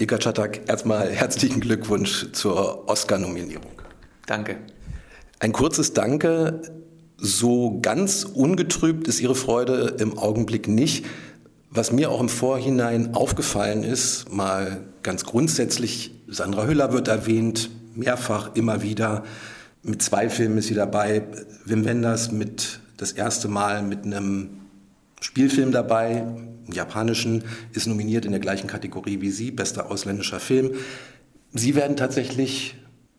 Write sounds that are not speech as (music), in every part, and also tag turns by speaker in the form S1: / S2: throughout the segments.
S1: Ilka Czatak, erstmal herzlichen Glückwunsch zur Oscar-Nominierung.
S2: Danke.
S1: Ein kurzes Danke. So ganz ungetrübt ist Ihre Freude im Augenblick nicht. Was mir auch im Vorhinein aufgefallen ist, mal ganz grundsätzlich, Sandra Hüller wird erwähnt, mehrfach, immer wieder. Mit zwei Filmen ist sie dabei. Wim Wenders mit das erste Mal mit einem Spielfilm dabei, japanischen, ist nominiert in der gleichen Kategorie wie Sie, bester ausländischer Film. Sie werden tatsächlich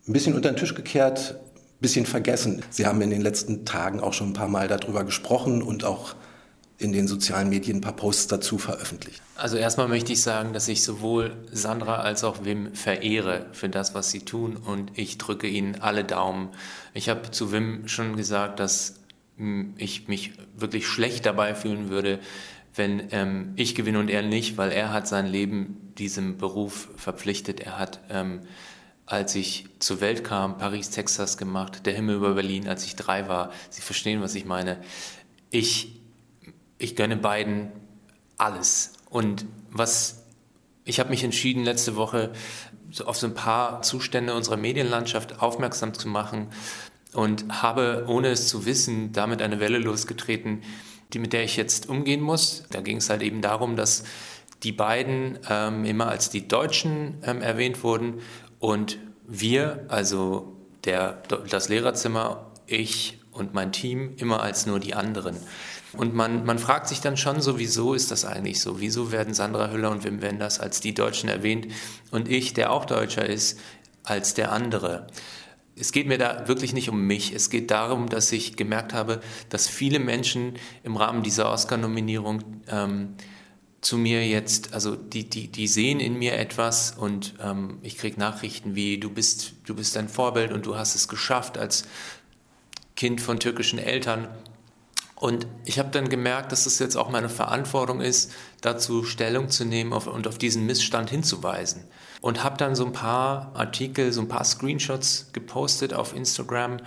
S1: ein bisschen unter den Tisch gekehrt, ein bisschen vergessen. Sie haben in den letzten Tagen auch schon ein paar Mal darüber gesprochen und auch in den sozialen Medien ein paar Posts dazu veröffentlicht.
S2: Also erstmal möchte ich sagen, dass ich sowohl Sandra als auch Wim verehre für das, was sie tun und ich drücke ihnen alle Daumen. Ich habe zu Wim schon gesagt, dass ich mich wirklich schlecht dabei fühlen würde, wenn ähm, ich gewinne und er nicht, weil er hat sein Leben diesem Beruf verpflichtet. Er hat, ähm, als ich zur Welt kam, Paris, Texas gemacht, der Himmel über Berlin, als ich drei war. Sie verstehen, was ich meine. Ich, ich gönne beiden alles. Und was ich habe mich entschieden, letzte Woche auf so ein paar Zustände unserer Medienlandschaft aufmerksam zu machen, und habe, ohne es zu wissen, damit eine Welle losgetreten, die mit der ich jetzt umgehen muss. Da ging es halt eben darum, dass die beiden ähm, immer als die Deutschen ähm, erwähnt wurden und wir, also der, das Lehrerzimmer, ich und mein Team immer als nur die anderen. Und man, man fragt sich dann schon so, wieso ist das eigentlich so? Wieso werden Sandra Hüller und Wim Wenders als die Deutschen erwähnt und ich, der auch Deutscher ist, als der andere? Es geht mir da wirklich nicht um mich. Es geht darum, dass ich gemerkt habe, dass viele Menschen im Rahmen dieser Oscar-Nominierung ähm, zu mir jetzt, also die, die, die sehen in mir etwas und ähm, ich kriege Nachrichten wie, du bist, du bist ein Vorbild und du hast es geschafft als Kind von türkischen Eltern. Und ich habe dann gemerkt, dass es jetzt auch meine Verantwortung ist, dazu Stellung zu nehmen und auf diesen Missstand hinzuweisen und habe dann so ein paar Artikel, so ein paar Screenshots gepostet auf Instagram,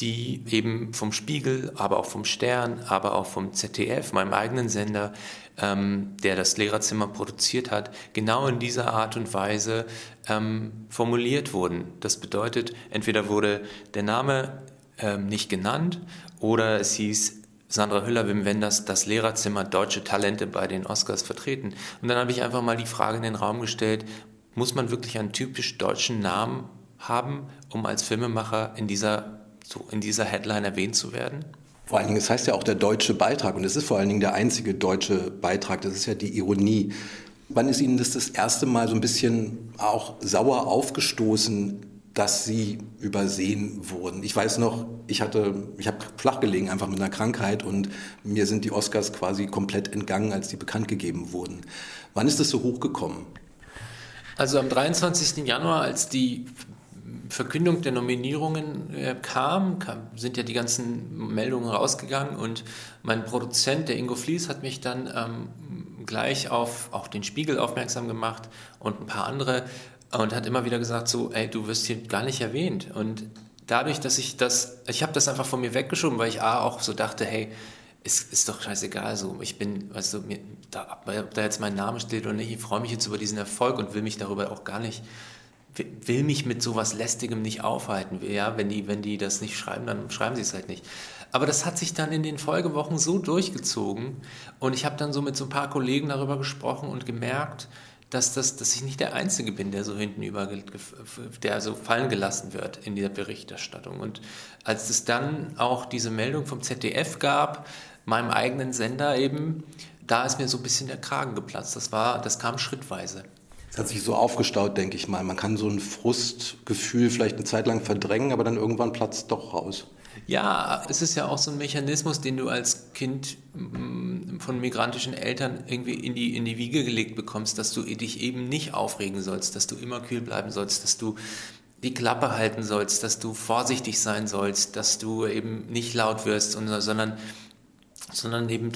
S2: die eben vom Spiegel, aber auch vom Stern, aber auch vom ZDF, meinem eigenen Sender, ähm, der das Lehrerzimmer produziert hat, genau in dieser Art und Weise ähm, formuliert wurden. Das bedeutet, entweder wurde der Name ähm, nicht genannt oder es hieß, Sandra Hüller, Wim Wenders, das Lehrerzimmer Deutsche Talente bei den Oscars vertreten. Und dann habe ich einfach mal die Frage in den Raum gestellt, muss man wirklich einen typisch deutschen Namen haben, um als Filmemacher in dieser, so in dieser Headline erwähnt zu werden?
S1: Vor allen Dingen, es heißt ja auch der deutsche Beitrag und es ist vor allen Dingen der einzige deutsche Beitrag. Das ist ja die Ironie. Wann ist Ihnen das das erste Mal so ein bisschen auch sauer aufgestoßen, dass Sie übersehen wurden? Ich weiß noch, ich hatte, ich habe flach gelegen einfach mit einer Krankheit und mir sind die Oscars quasi komplett entgangen, als die bekannt gegeben wurden. Wann ist das so hochgekommen?
S2: Also am 23. Januar, als die Verkündung der Nominierungen äh, kam, kam, sind ja die ganzen Meldungen rausgegangen und mein Produzent, der Ingo Flies, hat mich dann ähm, gleich auf auch den Spiegel aufmerksam gemacht und ein paar andere und hat immer wieder gesagt so, ey, du wirst hier gar nicht erwähnt und dadurch, dass ich das, ich habe das einfach von mir weggeschoben, weil ich A, auch so dachte, hey, ist, ist doch scheißegal. So, ich bin, weißt du, mir, da, ob da jetzt mein Name steht oder nicht, ich freue mich jetzt über diesen Erfolg und will mich darüber auch gar nicht, will mich mit sowas Lästigem nicht aufhalten. Ja, wenn die, wenn die das nicht schreiben, dann schreiben sie es halt nicht. Aber das hat sich dann in den Folgewochen so durchgezogen und ich habe dann so mit so ein paar Kollegen darüber gesprochen und gemerkt, dass, das, dass ich nicht der Einzige bin, der so hintenüber, der so fallen gelassen wird in dieser Berichterstattung. Und als es dann auch diese Meldung vom ZDF gab, meinem eigenen Sender eben, da ist mir so ein bisschen der Kragen geplatzt. Das war, das kam schrittweise.
S1: Es hat sich so aufgestaut, denke ich mal. Man kann so ein Frustgefühl vielleicht eine Zeit lang verdrängen, aber dann irgendwann platzt doch raus.
S2: Ja, es ist ja auch so ein Mechanismus, den du als Kind mm, von migrantischen Eltern irgendwie in die, in die Wiege gelegt bekommst, dass du dich eben nicht aufregen sollst, dass du immer kühl bleiben sollst, dass du die Klappe halten sollst, dass du vorsichtig sein sollst, dass du eben nicht laut wirst, sondern, sondern eben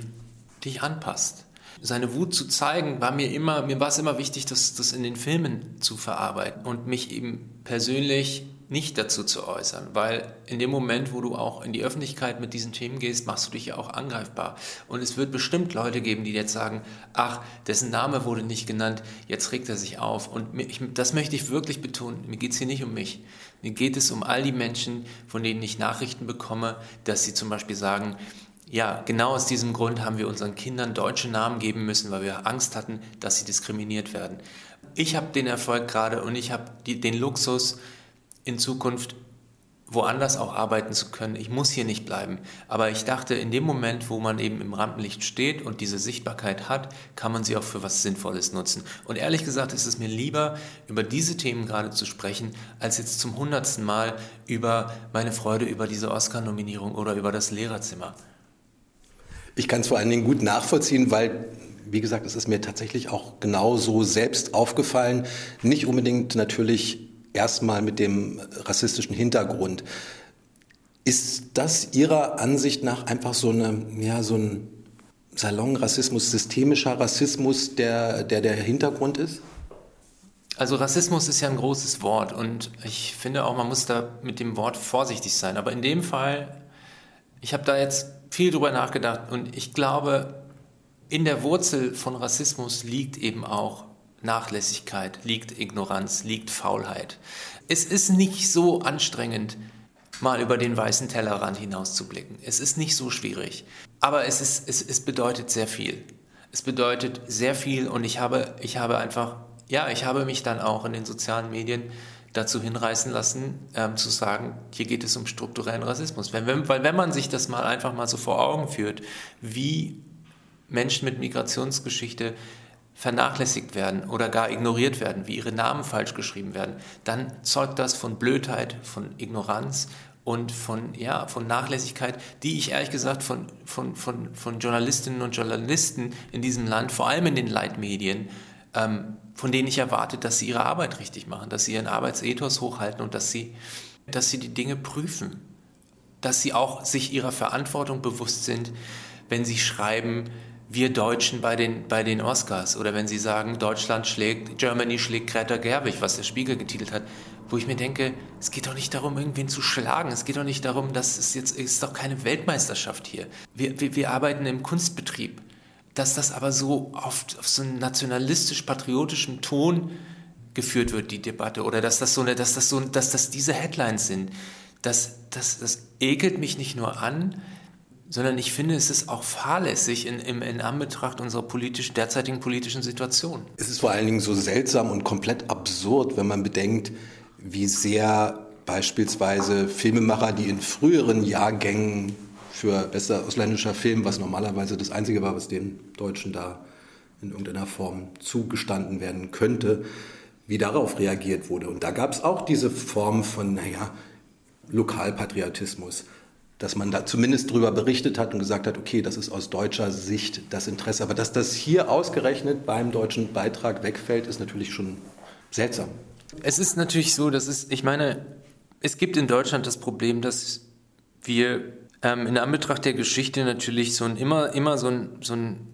S2: dich anpasst. Seine Wut zu zeigen, war mir immer, mir war es immer wichtig, das, das in den Filmen zu verarbeiten und mich eben persönlich nicht dazu zu äußern, weil in dem Moment, wo du auch in die Öffentlichkeit mit diesen Themen gehst, machst du dich ja auch angreifbar. Und es wird bestimmt Leute geben, die jetzt sagen, ach, dessen Name wurde nicht genannt, jetzt regt er sich auf. Und ich, das möchte ich wirklich betonen, mir geht es hier nicht um mich. Mir geht es um all die Menschen, von denen ich Nachrichten bekomme, dass sie zum Beispiel sagen, ja, genau aus diesem Grund haben wir unseren Kindern deutsche Namen geben müssen, weil wir Angst hatten, dass sie diskriminiert werden. Ich habe den Erfolg gerade und ich habe den Luxus, in Zukunft woanders auch arbeiten zu können. Ich muss hier nicht bleiben. Aber ich dachte, in dem Moment, wo man eben im Rampenlicht steht und diese Sichtbarkeit hat, kann man sie auch für was Sinnvolles nutzen. Und ehrlich gesagt ist es mir lieber, über diese Themen gerade zu sprechen, als jetzt zum hundertsten Mal über meine Freude über diese Oscar-Nominierung oder über das Lehrerzimmer.
S1: Ich kann es vor allen Dingen gut nachvollziehen, weil wie gesagt, es ist mir tatsächlich auch genauso selbst aufgefallen. Nicht unbedingt natürlich erstmal mit dem rassistischen Hintergrund. Ist das Ihrer Ansicht nach einfach so, eine, ja, so ein Salonrassismus, systemischer Rassismus, der, der der Hintergrund ist?
S2: Also Rassismus ist ja ein großes Wort und ich finde auch, man muss da mit dem Wort vorsichtig sein. Aber in dem Fall, ich habe da jetzt viel drüber nachgedacht und ich glaube, in der Wurzel von Rassismus liegt eben auch Nachlässigkeit, liegt Ignoranz, liegt Faulheit. Es ist nicht so anstrengend, mal über den weißen Tellerrand hinauszublicken. Es ist nicht so schwierig. Aber es, ist, es, es bedeutet sehr viel. Es bedeutet sehr viel und ich habe, ich habe einfach, ja, ich habe mich dann auch in den sozialen Medien dazu hinreißen lassen, ähm, zu sagen, hier geht es um strukturellen Rassismus. Wenn, wenn, weil wenn man sich das mal einfach mal so vor Augen führt, wie Menschen mit Migrationsgeschichte vernachlässigt werden oder gar ignoriert werden, wie ihre Namen falsch geschrieben werden, dann zeugt das von Blödheit, von Ignoranz und von, ja, von Nachlässigkeit, die ich ehrlich gesagt von, von, von, von Journalistinnen und Journalisten in diesem Land, vor allem in den Leitmedien, ähm, von denen ich erwarte, dass sie ihre Arbeit richtig machen, dass sie ihren Arbeitsethos hochhalten und dass sie, dass sie die Dinge prüfen, dass sie auch sich ihrer Verantwortung bewusst sind, wenn sie schreiben, wir Deutschen bei den, bei den Oscars oder wenn sie sagen, Deutschland schlägt, Germany schlägt Greta Gerwig, was der Spiegel getitelt hat, wo ich mir denke, es geht doch nicht darum, irgendwen zu schlagen. Es geht doch nicht darum, dass es jetzt ist doch keine Weltmeisterschaft hier. Wir, wir, wir arbeiten im Kunstbetrieb. Dass das aber so oft auf so einen nationalistisch-patriotischen Ton geführt wird, die Debatte, oder dass das so eine, dass das so, dass das diese Headlines sind, das, das, das ekelt mich nicht nur an, sondern ich finde, es ist auch fahrlässig in, in, in Anbetracht unserer politischen, derzeitigen politischen Situation.
S1: Es ist vor allen Dingen so seltsam und komplett absurd, wenn man bedenkt, wie sehr beispielsweise Filmemacher, die in früheren Jahrgängen für bester ausländischer Film, was normalerweise das Einzige war, was den Deutschen da in irgendeiner Form zugestanden werden könnte, wie darauf reagiert wurde. Und da gab es auch diese Form von, naja, Lokalpatriotismus dass man da zumindest darüber berichtet hat und gesagt hat, okay, das ist aus deutscher Sicht das Interesse. Aber dass das hier ausgerechnet beim deutschen Beitrag wegfällt, ist natürlich schon seltsam.
S2: Es ist natürlich so, dass es, ich meine, es gibt in Deutschland das Problem, dass wir ähm, in Anbetracht der Geschichte natürlich so ein immer, immer so ein, so ein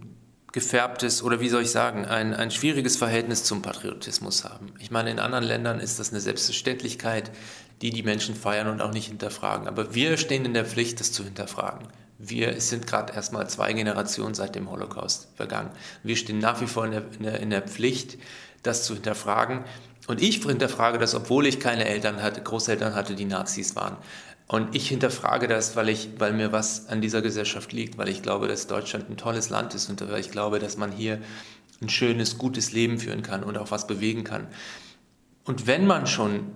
S2: gefärbtes oder wie soll ich sagen, ein, ein schwieriges Verhältnis zum Patriotismus haben. Ich meine, in anderen Ländern ist das eine Selbstverständlichkeit die die Menschen feiern und auch nicht hinterfragen. Aber wir stehen in der Pflicht, das zu hinterfragen. Wir sind gerade erstmal zwei Generationen seit dem Holocaust vergangen. Wir stehen nach wie vor in der, in der, in der Pflicht, das zu hinterfragen. Und ich hinterfrage das, obwohl ich keine Eltern hatte, Großeltern hatte, die Nazis waren. Und ich hinterfrage das, weil, ich, weil mir was an dieser Gesellschaft liegt, weil ich glaube, dass Deutschland ein tolles Land ist und weil ich glaube, dass man hier ein schönes, gutes Leben führen kann und auch was bewegen kann. Und wenn man schon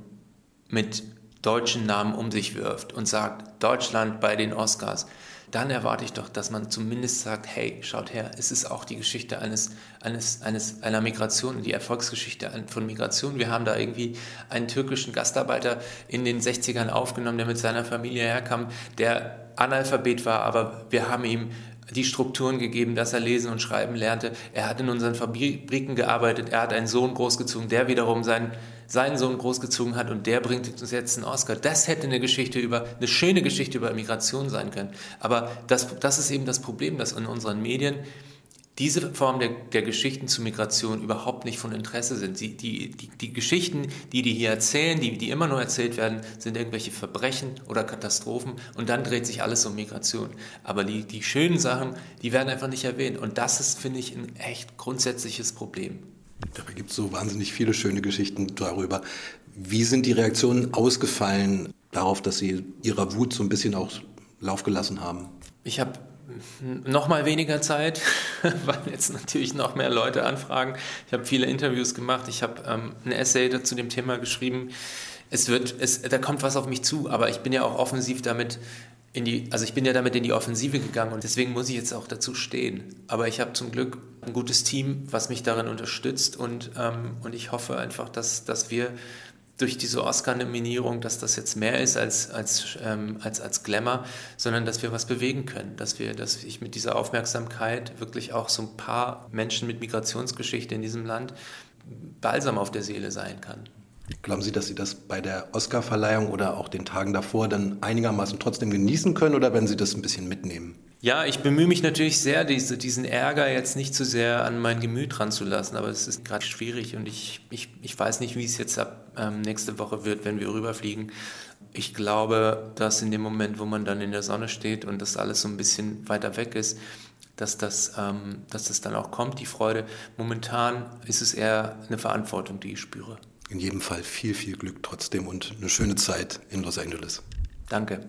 S2: mit deutschen Namen um sich wirft und sagt, Deutschland bei den Oscars, dann erwarte ich doch, dass man zumindest sagt, hey, schaut her, es ist auch die Geschichte eines, eines, eines, einer Migration, die Erfolgsgeschichte von Migration. Wir haben da irgendwie einen türkischen Gastarbeiter in den 60ern aufgenommen, der mit seiner Familie herkam, der Analphabet war, aber wir haben ihm die Strukturen gegeben, dass er lesen und schreiben lernte. Er hat in unseren Fabriken gearbeitet, er hat einen Sohn großgezogen, der wiederum seinen, seinen Sohn großgezogen hat und der bringt uns jetzt einen Oscar. Das hätte eine Geschichte über, eine schöne Geschichte über Migration sein können. Aber das, das ist eben das Problem, dass in unseren Medien diese Form der, der, Geschichten zu Migration überhaupt nicht von Interesse sind. Die, die, die, die, Geschichten, die die hier erzählen, die, die immer nur erzählt werden, sind irgendwelche Verbrechen oder Katastrophen und dann dreht sich alles um Migration. Aber die, die schönen Sachen, die werden einfach nicht erwähnt. Und das ist, finde ich, ein echt grundsätzliches Problem.
S1: Dabei gibt es so wahnsinnig viele schöne Geschichten darüber. Wie sind die Reaktionen ausgefallen darauf, dass Sie Ihrer Wut so ein bisschen auch Lauf gelassen haben?
S2: Ich habe noch mal weniger Zeit, (laughs) weil jetzt natürlich noch mehr Leute anfragen. Ich habe viele Interviews gemacht. Ich habe ähm, ein Essay dazu dem Thema geschrieben. Es wird, es, da kommt was auf mich zu, aber ich bin ja auch offensiv damit in die, also ich bin ja damit in die Offensive gegangen und deswegen muss ich jetzt auch dazu stehen. Aber ich habe zum Glück ein gutes Team, was mich darin unterstützt und, ähm, und ich hoffe einfach, dass, dass wir durch diese Oscar-Nominierung, dass das jetzt mehr ist als, als, ähm, als, als Glamour, sondern dass wir was bewegen können, dass, wir, dass ich mit dieser Aufmerksamkeit wirklich auch so ein paar Menschen mit Migrationsgeschichte in diesem Land balsam auf der Seele sein kann.
S1: Glauben Sie, dass Sie das bei der Oscar-Verleihung oder auch den Tagen davor dann einigermaßen trotzdem genießen können oder werden Sie das ein bisschen mitnehmen?
S2: Ja, ich bemühe mich natürlich sehr, diese, diesen Ärger jetzt nicht zu sehr an mein Gemüt ranzulassen, aber es ist gerade schwierig und ich, ich, ich weiß nicht, wie es jetzt ab ähm, nächste Woche wird, wenn wir rüberfliegen. Ich glaube, dass in dem Moment, wo man dann in der Sonne steht und das alles so ein bisschen weiter weg ist, dass das, ähm, dass das dann auch kommt, die Freude. Momentan ist es eher eine Verantwortung, die ich spüre.
S1: In jedem Fall viel, viel Glück trotzdem und eine schöne Zeit in Los Angeles.
S2: Danke.